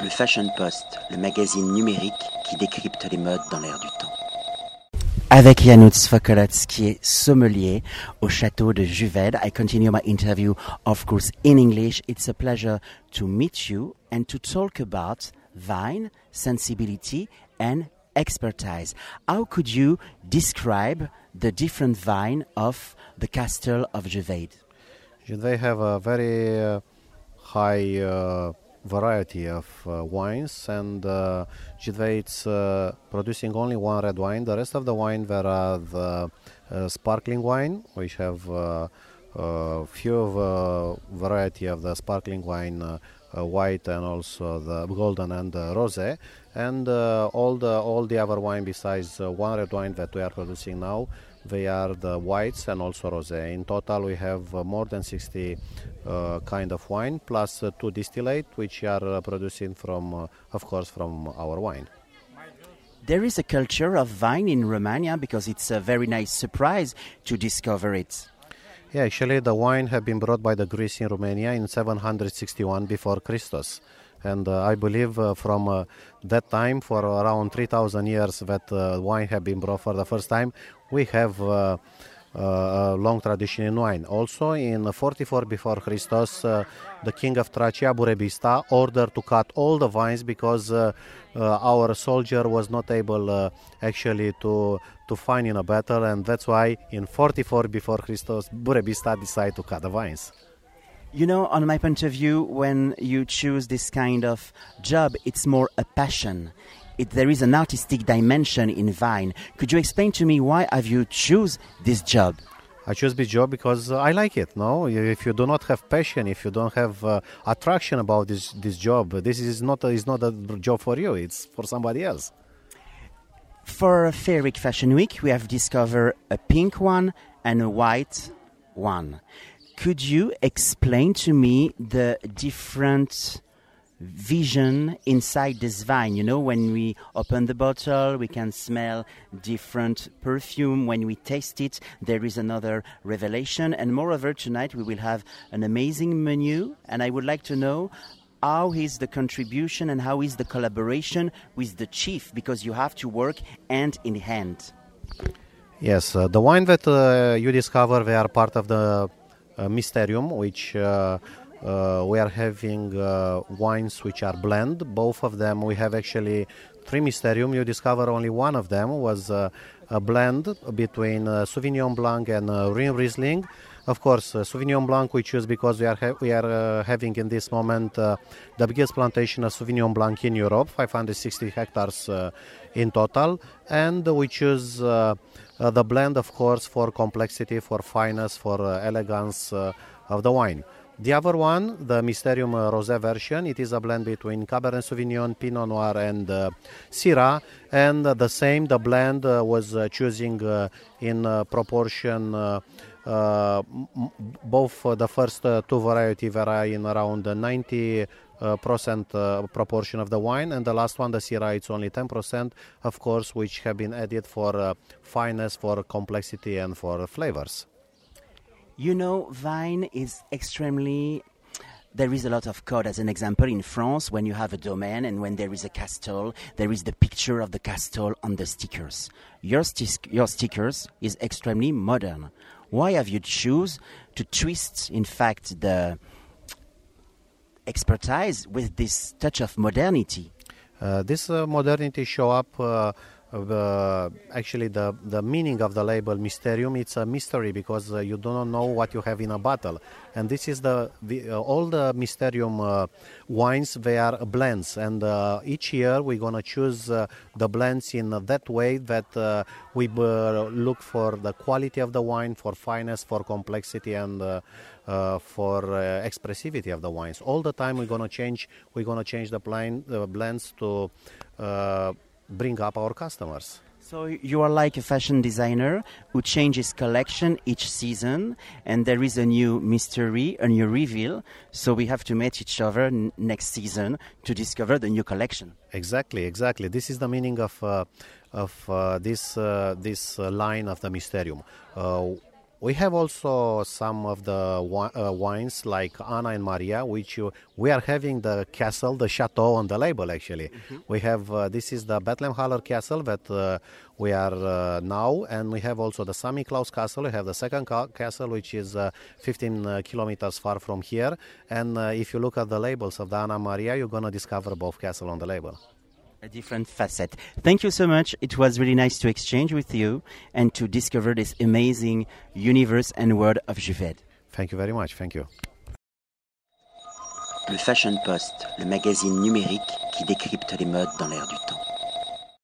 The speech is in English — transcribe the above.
Le Fashion Post, le magazine numérique qui décrypte les modes dans l'air du temps. Avec Janusz Fokolec, qui est sommelier au château de Juved. I continue my interview, of course, in English. It's a pleasure to meet you and to talk about vine, sensibility, and expertise. How could you describe the different vine of the castle of Juved? They have a very uh, high uh, variety of uh, wines, and uh, uh, producing only one red wine. The rest of the wine there are the uh, sparkling wine, which have uh, uh, few of uh, variety of the sparkling wine. Uh, white and also the golden and the rosé, and all the all the other wine besides one red wine that we are producing now they are the whites and also rosé. In total, we have uh, more than 60 uh, kind of wine plus uh, two distillate, which are uh, producing from, uh, of course, from our wine. There is a culture of vine in Romania because it's a very nice surprise to discover it. Yeah, actually, the wine have been brought by the Greeks in Romania in 761 before Christus. And uh, I believe uh, from uh, that time for around 3000 years that wine have been brought for the first time we have uh, a long tradition in wine. Also, in 44 before Christos, uh, the king of Tracia, Burebista, ordered to cut all the vines because uh, our soldier was not able actually to to find in a battle, and that's why in 44 before Christos, Burebista decided to cut the vines. You know, on my point of view, when you choose this kind of job, it's more a passion it, there is an artistic dimension in Vine. Could you explain to me why have you choose this job? I choose this job because uh, I like it. No, if you do not have passion, if you don't have uh, attraction about this this job, this is not a, is not a job for you. It's for somebody else. For Fair Week Fashion Week, we have discovered a pink one and a white one. Could you explain to me the different vision inside this vine. You know, when we open the bottle, we can smell different perfume. When we taste it, there is another revelation. And moreover, tonight we will have an amazing menu. And I would like to know how is the contribution and how is the collaboration with the chief because you have to work hand in hand. Yes, uh, the wine that uh, you discover, they are part of the uh, Mysterium, which uh, we are having uh, wines which are blend. Both of them, we have actually three Mysterium. You discover only one of them was uh, a blend between uh, Sauvignon Blanc and uh, Riesling. Of course, uh, Sauvignon Blanc we choose because we are ha- we are uh, having in this moment the biggest plantation of Sauvignon Blanc in Europe, 560 hectares in total, and we choose the blend, of course, for complexity, for fineness, for elegance of the wine. The other one, the Mysterium Rosé version, it is a blend between Cabernet Sauvignon, Pinot Noir, and uh, Syrah. And uh, the same, the blend uh, was uh, choosing uh, in uh, proportion. M- both the first two variety vary in around 90 percent proportion of the wine, and the last one, the Syrah, it's only 10 percent, of course, which have been added for fineness, for complexity, and for flavors. You know, Vine is extremely there is a lot of code. As an example, in France, when you have a domain and when there is a castle, there is the picture of the castle on the stickers. Your, sti- your stickers is extremely modern. Why have you choose to twist, in fact, the expertise with this touch of modernity? Uh, this uh, modernity show up. Uh, the actually the the meaning of the label mysterium it's a mystery because uh, you do not know what you have in a bottle. And this is the, the uh, all the mysterium uh, wines they are blends. And uh, each year we're going to choose uh, the blends in that way that uh, we look for the quality of the wine for fineness for complexity and for expressivity of the wines. All the time we're going to change we're going to change the blend, blends to bring up our customers. So you are like a fashion designer who changes collection each season, and there is a new mystery, a new reveal. So we have to meet each other n- next season to discover the new collection. Exactly, exactly. This is the meaning of uh, of uh, this uh, this uh, line of the Mysterium. We have also some of the wi- uh, wines like Anna and Maria, which you, we are having the castle, the chateau on the label. Actually, we have uh, this is the Bethlen Haller Castle that uh, we are uh, now, and we have also the Sami Klaus Castle. We have the second ca- castle, which is uh, 15 uh, kilometers far from here. And uh, if you look at the labels of the Anna Maria, you're gonna discover both castle on the label. A different facet. Thank you so much. It was really nice to exchange with you and to discover this amazing universe and world of Jidvei. Thank you very much. Thank you. Le Fashion Post, le magazine numérique qui décrypte les modes dans l'air du temps.